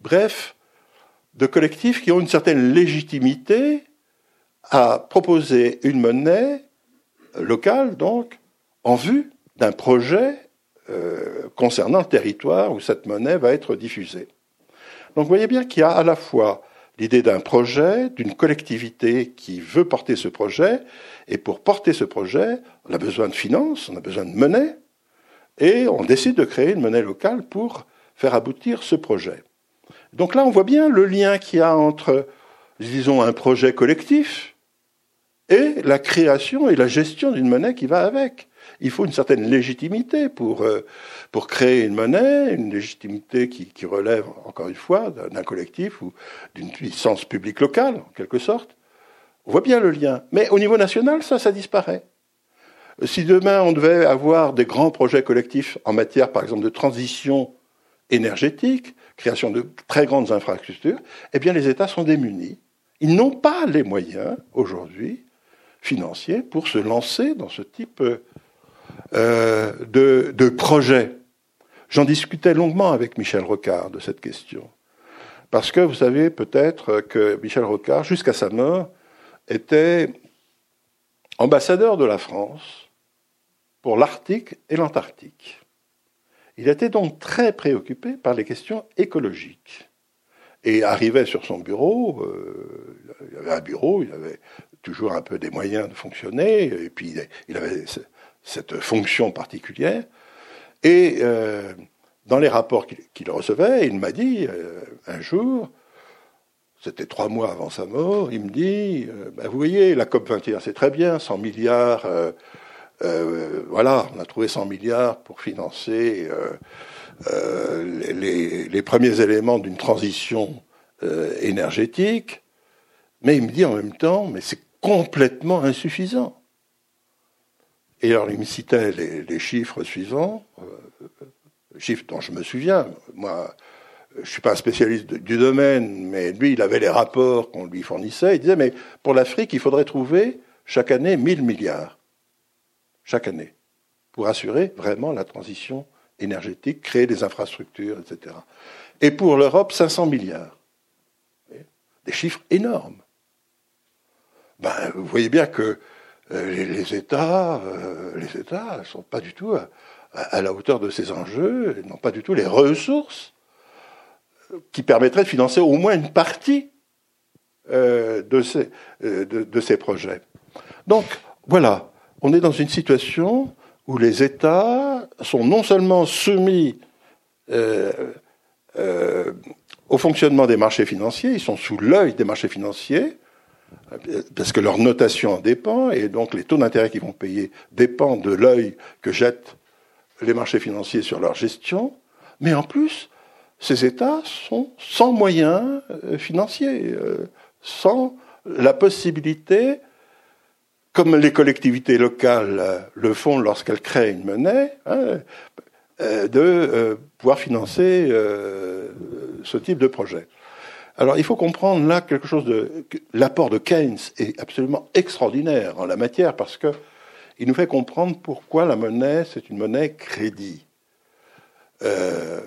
Speaker 3: bref, de collectifs qui ont une certaine légitimité à proposer une monnaie locale, donc, en vue d'un projet euh, concernant le territoire où cette monnaie va être diffusée. Donc vous voyez bien qu'il y a à la fois l'idée d'un projet, d'une collectivité qui veut porter ce projet, et pour porter ce projet, on a besoin de finances, on a besoin de monnaie, et on décide de créer une monnaie locale pour faire aboutir ce projet. Donc là, on voit bien le lien qu'il y a entre, disons, un projet collectif et la création et la gestion d'une monnaie qui va avec il faut une certaine légitimité pour, euh, pour créer une monnaie, une légitimité qui, qui relève, encore une fois, d'un collectif ou d'une puissance publique locale, en quelque sorte. On voit bien le lien. Mais au niveau national, ça, ça disparaît. Si demain on devait avoir des grands projets collectifs en matière, par exemple, de transition énergétique, création de très grandes infrastructures, eh bien les États sont démunis. Ils n'ont pas les moyens aujourd'hui financiers pour se lancer dans ce type euh, de, projets. J'en discutais longuement avec Michel Rocard de cette question. Parce que vous savez peut-être que Michel Rocard, jusqu'à sa mort, était ambassadeur de la France pour l'Arctique et l'Antarctique. Il était donc très préoccupé par les questions écologiques et arrivait sur son bureau, euh, il avait un bureau, il avait toujours un peu des moyens de fonctionner, et puis il avait cette fonction particulière. Et euh, dans les rapports qu'il recevait, il m'a dit euh, un jour, c'était trois mois avant sa mort, il me dit, ben, vous voyez, la COP 21, c'est très bien, 100 milliards, euh, euh, voilà, on a trouvé 100 milliards pour financer les, les, les, premiers éléments d'une transition énergétique, mais il me dit en même temps, mais c'est complètement insuffisant. Et alors, il me citait les, chiffres suivants, euh, chiffres dont je me souviens. Moi, je suis pas un spécialiste du domaine, mais lui, il avait les rapports qu'on lui fournissait. Il disait, mais pour l'Afrique, il faudrait trouver chaque année 1000 milliards. Chaque année. Pour assurer vraiment la transition énergétique, créer des infrastructures, etc. Et pour l'Europe, 500 milliards. des chiffres énormes. Ben, vous voyez bien que euh, les, États, euh, les États ne sont pas du tout à, la hauteur de ces enjeux, n'ont pas du tout les ressources qui permettraient de financer au moins une partie euh, de, ces projets. Donc, voilà, on est dans une situation où les États sont non seulement soumis au fonctionnement des marchés financiers, ils sont sous l'œil des marchés financiers, parce que leur notation en dépend, et donc les taux d'intérêt qu'ils vont payer dépendent de l'œil que jettent les marchés financiers sur leur gestion, mais en plus, ces États sont sans moyens euh, financiers, euh, sans la possibilité, comme les collectivités locales euh, le font lorsqu'elles créent une monnaie, hein, de pouvoir financer ce type de projet. Alors il faut comprendre là quelque chose de l'apport de Keynes est absolument extraordinaire en la matière parce que il nous fait comprendre pourquoi la monnaie c'est une monnaie crédit. Euh,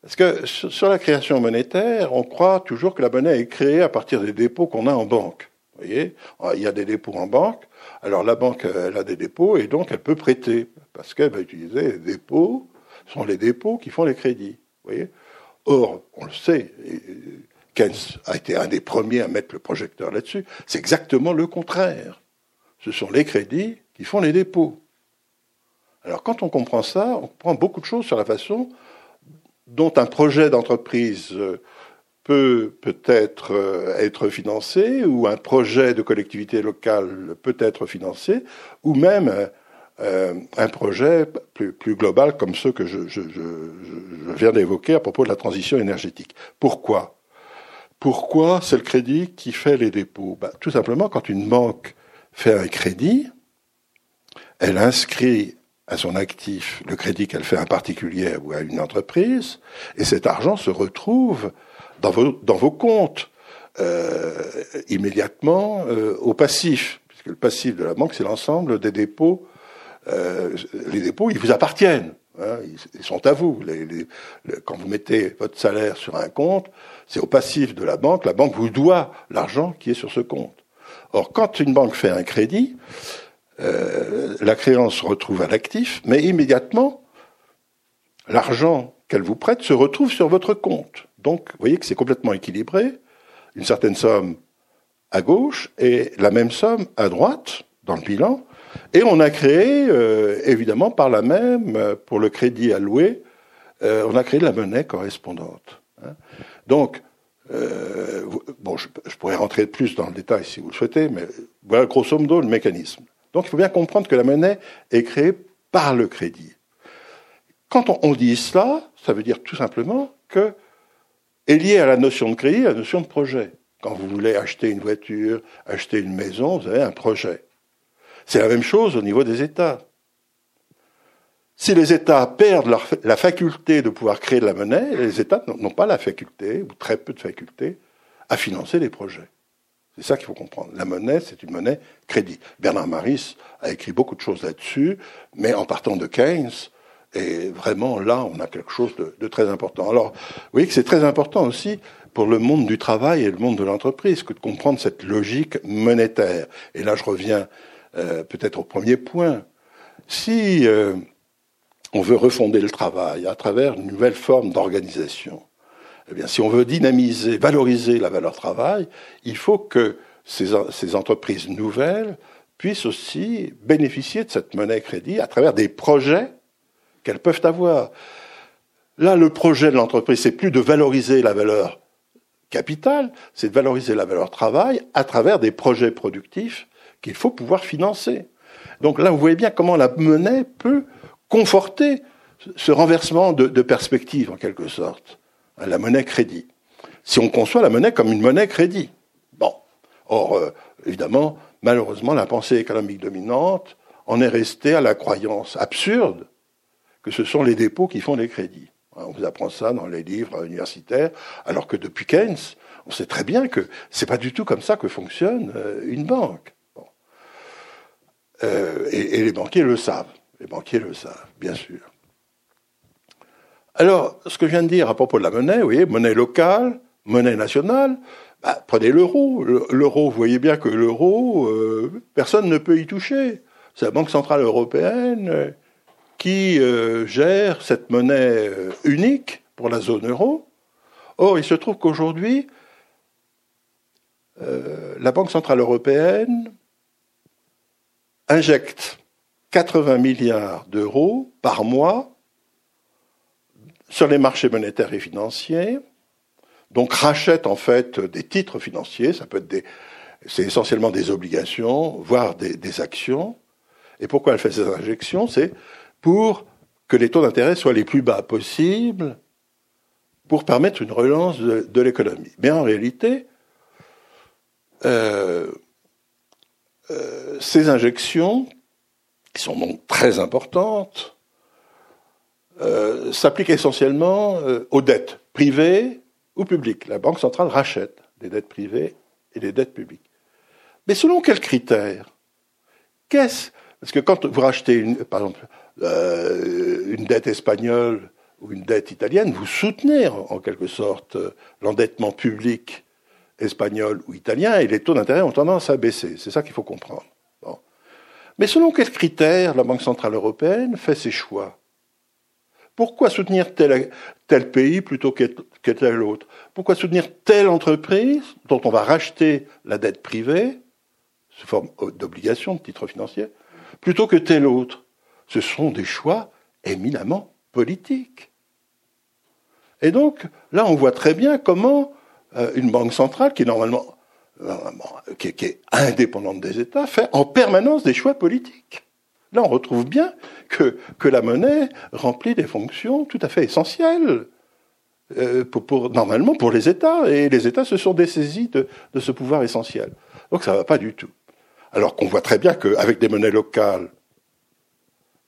Speaker 3: parce que sur la création monétaire, on croit toujours que la monnaie est créée à partir des dépôts qu'on a en banque. Vous voyez, il y a des dépôts en banque. Alors la banque, elle a des dépôts et donc elle peut prêter parce qu'elle va utiliser les dépôts. Ce sont les dépôts qui font les crédits. Voyez. Or, on le sait, Keynes a été un des premiers à mettre le projecteur là-dessus. C'est exactement le contraire. Ce sont les crédits qui font les dépôts. Alors quand on comprend ça, on comprend beaucoup de choses sur la façon dont un projet d'entreprise euh, peut peut-être euh, être financé, ou un projet de collectivité locale peut être financé, ou même euh, un projet plus, global comme ceux que je, je viens d'évoquer à propos de la transition énergétique. Pourquoi? Pourquoi c'est le crédit qui fait les dépôts? Bah, Tout simplement, quand une banque fait un crédit, elle inscrit à son actif le crédit qu'elle fait à un particulier ou à une entreprise, et cet argent se retrouve dans vos, comptes euh, immédiatement euh, au passif, puisque le passif de la banque, c'est l'ensemble des dépôts. Euh, les dépôts, ils vous appartiennent. Hein, ils sont à vous. quand vous mettez votre salaire sur un compte, c'est au passif de la banque. La banque vous doit l'argent qui est sur ce compte. Or, quand une banque fait un crédit, la créance se retrouve à l'actif, mais immédiatement, l'argent qu'elle vous prête se retrouve sur votre compte. Donc, vous voyez que c'est complètement équilibré. Une certaine somme à gauche et la même somme à droite dans le bilan. Et on a créé, euh, évidemment, par la même, euh, pour le crédit alloué, euh, on a créé la monnaie correspondante. Hein. Donc, bon, je, pourrais rentrer plus dans le détail si vous le souhaitez, mais voilà grosso modo le mécanisme. Donc, il faut bien comprendre que la monnaie est créée par le crédit. Quand on dit cela, ça veut dire tout simplement que est liée à la notion de crédit la notion de projet. Quand vous voulez acheter une voiture, acheter une maison, vous avez un projet. C'est la même chose au niveau des États. Si les États perdent la faculté de pouvoir créer de la monnaie, les États n'ont pas la faculté, ou très peu de faculté, à financer les projets. C'est ça qu'il faut comprendre. La monnaie, c'est une monnaie crédit. Bernard Maris a écrit beaucoup de choses là-dessus, mais en partant de Keynes, et vraiment là, on a quelque chose de, de très important. Alors, vous voyez que c'est très important aussi pour le monde du travail et le monde de l'entreprise que de comprendre cette logique monétaire. Et là, je reviens euh, peut-être au premier point. Si euh, on veut refonder le travail à travers une nouvelle forme d'organisation, eh bien, si on veut dynamiser, valoriser la valeur travail, il faut que ces, ces entreprises nouvelles puissent aussi bénéficier de cette monnaie crédit à travers des projets qu'elles peuvent avoir. Là, le projet de l'entreprise, c'est plus de valoriser la valeur capitale, c'est de valoriser la valeur travail à travers des projets productifs qu'il faut pouvoir financer. Donc là, vous voyez bien comment la monnaie peut conforter ce renversement de, perspective, en quelque sorte. La monnaie crédit. Si on conçoit la monnaie comme une monnaie crédit. Bon. Or, euh, évidemment, malheureusement, la pensée économique dominante en est restée à la croyance absurde que ce sont les dépôts qui font les crédits. On vous apprend ça dans les livres universitaires, alors que depuis Keynes, on sait très bien que c'est pas du tout comme ça que fonctionne euh, une banque. Euh, et, les banquiers le savent. Les banquiers le savent, bien sûr. Alors, ce que je viens de dire à propos de la monnaie, vous voyez, monnaie locale, monnaie nationale, bah, prenez l'euro. L'euro, vous voyez bien que l'euro, euh, personne ne peut y toucher. C'est la Banque centrale européenne qui euh, gère cette monnaie unique pour la zone euro. Or, il se trouve qu'aujourd'hui, la Banque centrale européenne injecte 80 milliards d'euros par mois sur les marchés monétaires et financiers, donc rachète en fait des titres financiers, ça peut être des, c'est essentiellement des obligations, voire des, actions. Et pourquoi elle fait ces injections? C'est pour que les taux d'intérêt soient les plus bas possibles, pour permettre une relance de, l'économie. Mais en réalité, euh, euh, ces injections qui sont donc très importantes, euh, s'appliquent essentiellement aux dettes privées ou publiques. La Banque centrale rachète des dettes privées et des dettes publiques. Mais selon quels critères? Parce que quand vous rachetez, par exemple, euh, une dette espagnole ou une dette italienne, vous soutenez en quelque sorte l'endettement public espagnol ou italien et les taux d'intérêt ont tendance à baisser. C'est ça qu'il faut comprendre. Mais selon quels critères la Banque Centrale Européenne fait ses choix? Pourquoi soutenir tel, tel pays plutôt que, tel autre? Pourquoi soutenir telle entreprise dont on va racheter la dette privée, sous forme d'obligation, de titre financier, plutôt que tel autre Ce sont des choix éminemment politiques. Et donc, là, on voit très bien comment euh, une banque centrale, qui est normalement indépendante des États, fait en permanence des choix politiques. Là, on retrouve bien que, la monnaie remplit des fonctions tout à fait essentielles, euh, normalement pour les États, et les États se sont dessaisis de, de ce pouvoir essentiel. Donc ça ne va pas du tout. Alors qu'on voit très bien qu'avec des monnaies locales,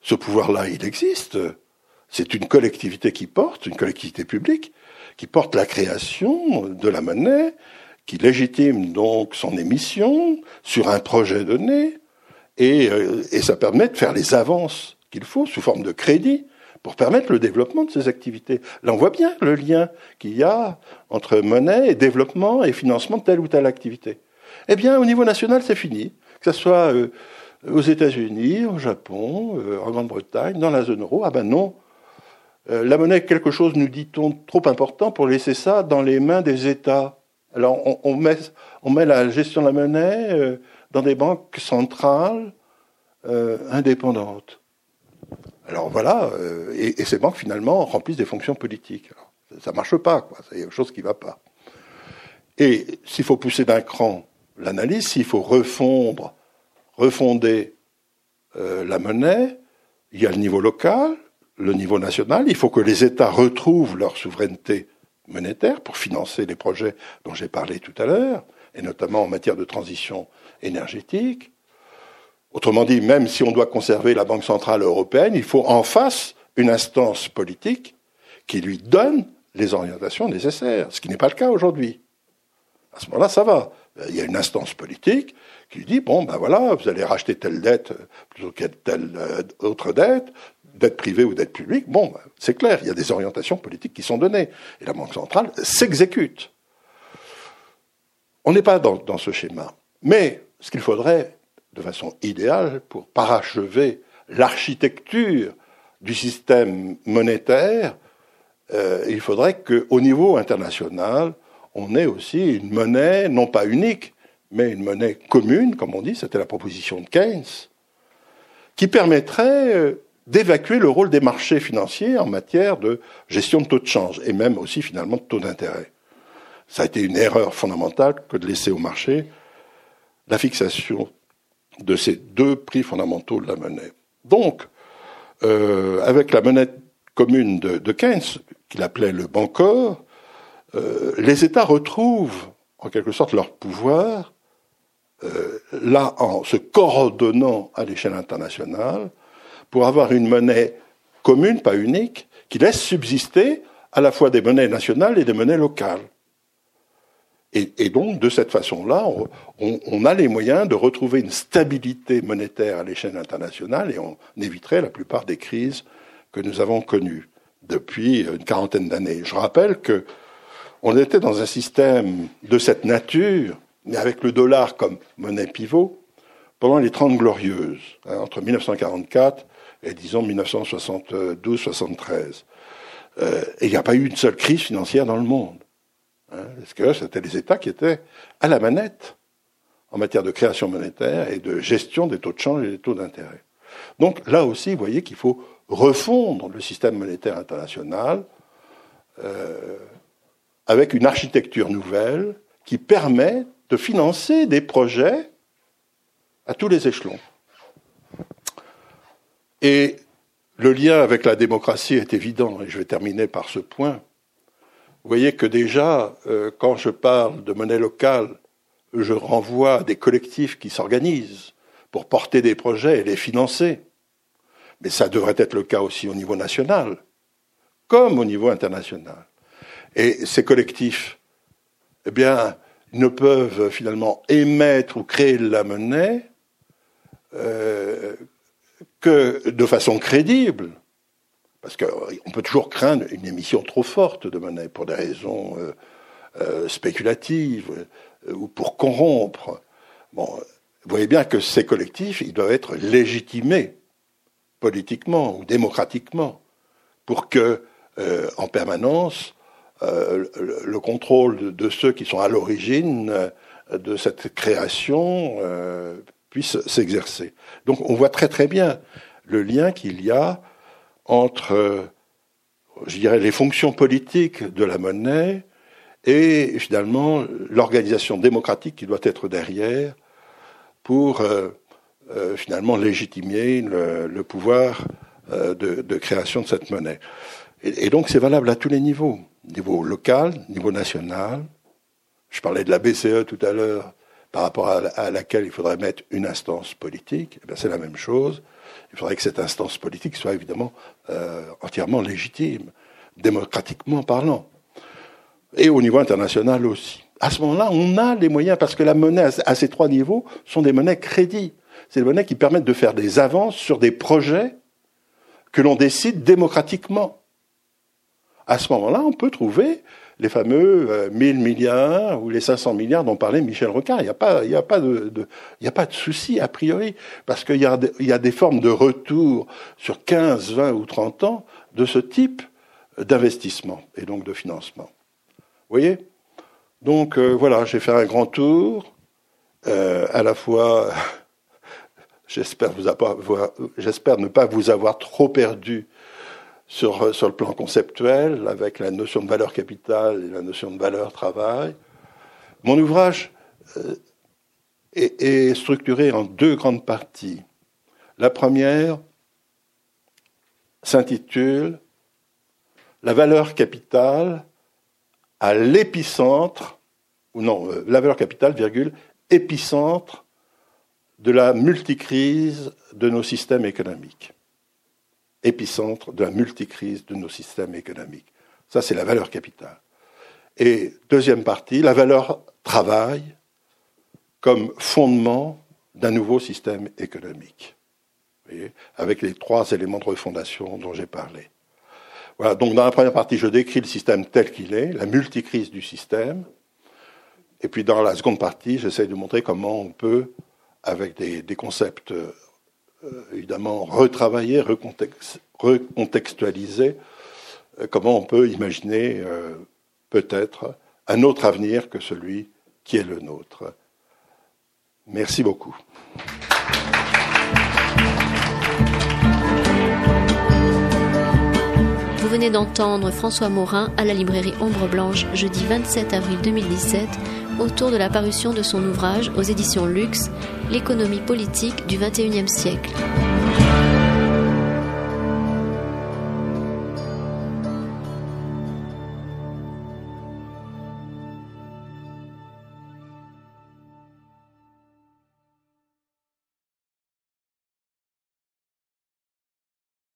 Speaker 3: ce pouvoir-là, il existe. C'est une collectivité qui porte, une collectivité publique, qui porte la création de la monnaie, qui légitime donc son émission sur un projet donné, et, euh, et ça permet de faire les avances qu'il faut sous forme de crédit pour permettre le développement de ces activités. Là, on voit bien le lien qu'il y a entre monnaie et développement et financement de telle ou telle activité. Eh bien, au niveau national, c'est fini. Que ce soit euh, aux États-Unis, au Japon, euh, en Grande-Bretagne, dans la zone euro, ah ben non. la monnaie est quelque chose, nous dit-on, trop important pour laisser ça dans les mains des États. Alors on, met, la gestion de la monnaie euh, dans des banques centrales euh, indépendantes. Alors voilà, euh, et, ces banques finalement remplissent des fonctions politiques. ça ne marche pas, quoi. C'est quelque chose qui ne va pas. Et s'il faut pousser d'un cran l'analyse, s'il faut refondre, refonder la monnaie, il y a le niveau local, le niveau national, il faut que les États retrouvent leur souveraineté monétaire pour financer les projets dont j'ai parlé tout à l'heure, et notamment en matière de transition énergétique. Autrement dit, même si on doit conserver la Banque centrale européenne, il faut en face une instance politique qui lui donne les orientations nécessaires, ce qui n'est pas le cas aujourd'hui. À ce moment-là, ça va. Il y a une instance politique qui dit bon ben voilà, vous allez racheter telle dette plutôt que telle euh, autre dette, dette privée ou dette publique, bon, ben, c'est clair, il y a des orientations politiques qui sont données. Et la Banque centrale s'exécute. On n'est pas dans, ce schéma. Mais ce qu'il faudrait, de façon idéale, pour parachever l'architecture du système monétaire, euh, il faudrait qu'au niveau international, on ait aussi une monnaie, non pas unique, mais une monnaie commune, comme on dit, c'était la proposition de Keynes, qui permettrait euh, d'évacuer le rôle des marchés financiers en matière de gestion de taux de change et même aussi finalement de taux d'intérêt. Ça a été une erreur fondamentale que de laisser au marché la fixation de ces deux prix fondamentaux de la monnaie. Donc, euh, avec la monnaie commune de, Keynes, qu'il appelait le Bancor, euh, les États retrouvent en quelque sorte leur pouvoir, euh, là en se coordonnant à l'échelle internationale, pour avoir une monnaie commune, pas unique, qui laisse subsister à la fois des monnaies nationales et des monnaies locales. Et, donc, de cette façon-là, on, a les moyens de retrouver une stabilité monétaire à l'échelle internationale et on éviterait la plupart des crises que nous avons connues depuis une quarantaine d'années. Je rappelle que on était dans un système de cette nature, mais avec le dollar comme monnaie pivot, pendant les Trente Glorieuses, hein, entre 1944 et disons 1972-73. Euh, il n'y a pas eu une seule crise financière dans le monde. Hein, parce que c'était les États qui étaient à la manette en matière de création monétaire et de gestion des taux de change et des taux d'intérêt. Donc là aussi, vous voyez qu'il faut refondre le système monétaire international euh, avec une architecture nouvelle qui permet de financer des projets à tous les échelons. Et le lien avec la démocratie est évident, et je vais terminer par ce point. Vous voyez que déjà, euh, quand je parle de monnaie locale, je renvoie à des collectifs qui s'organisent pour porter des projets et les financer. Mais ça devrait être le cas aussi au niveau national, comme au niveau international. Et ces collectifs, eh bien, ne peuvent finalement émettre ou créer de la monnaie euh, que de façon crédible, parce qu'on peut toujours craindre une émission trop forte de monnaie pour des raisons euh, euh, spéculatives ou pour corrompre. Bon, vous voyez bien que ces collectifs, ils doivent être légitimés politiquement ou démocratiquement pour que, en permanence, le contrôle de, ceux qui sont à l'origine de cette création puisse s'exercer. Donc on voit très très bien le lien qu'il y a entre, je dirais, les fonctions politiques de la monnaie et finalement l'organisation démocratique qui doit être derrière pour euh, euh, finalement légitimer le, pouvoir euh, de, création de cette monnaie. Et donc c'est valable à tous les niveaux, niveau local, niveau national. Je parlais de la BCE tout à l'heure, par rapport à, laquelle il faudrait mettre une instance politique, eh c'est la même chose. Il faudrait que cette instance politique soit évidemment euh, entièrement légitime, démocratiquement parlant. Et au niveau international aussi. À ce moment-là, on a les moyens, parce que la monnaie à ces trois niveaux sont des monnaies crédits. C'est des monnaies qui permettent de faire des avances sur des projets que l'on décide démocratiquement. À ce moment-là, on peut trouver les fameux 1000 euh, milliards ou les 500 milliards dont parlait Michel Rocard. Il n'y a pas, de, souci a priori, parce qu'il y a, des formes de retour sur 15, 20 ou 30 ans de ce type d'investissement et donc de financement. Vous voyez? Donc euh, voilà, j'ai fait un grand tour, euh, à la fois, j'espère ne pas vous avoir trop perdu sur, sur le plan conceptuel, avec la notion de valeur capitale et la notion de valeur travail. Mon ouvrage euh, est, est structuré en deux grandes parties. La première s'intitule La valeur capitale à l'épicentre, ou non, euh, la valeur capitale, virgule, épicentre de la multicrise de nos systèmes économiques épicentre de la multicrise de nos systèmes économiques. Ça, c'est la valeur capitale. Et deuxième partie, la valeur travail comme fondement d'un nouveau système économique, avec les trois éléments de refondation dont j'ai parlé. Voilà, donc dans la première partie, je décris le système tel qu'il est, la multicrise du système, et puis dans la seconde partie, j'essaie de montrer comment on peut, avec des, concepts évidemment retravailler, recontextualiser euh, comment on peut imaginer euh, peut-être un autre avenir que celui qui est le nôtre. Merci beaucoup.
Speaker 1: Venez d'entendre François Morin à la librairie Ombre Blanche jeudi 27 avril 2017 autour de la parution de son ouvrage aux éditions Luxe, L'économie politique du XXIe siècle.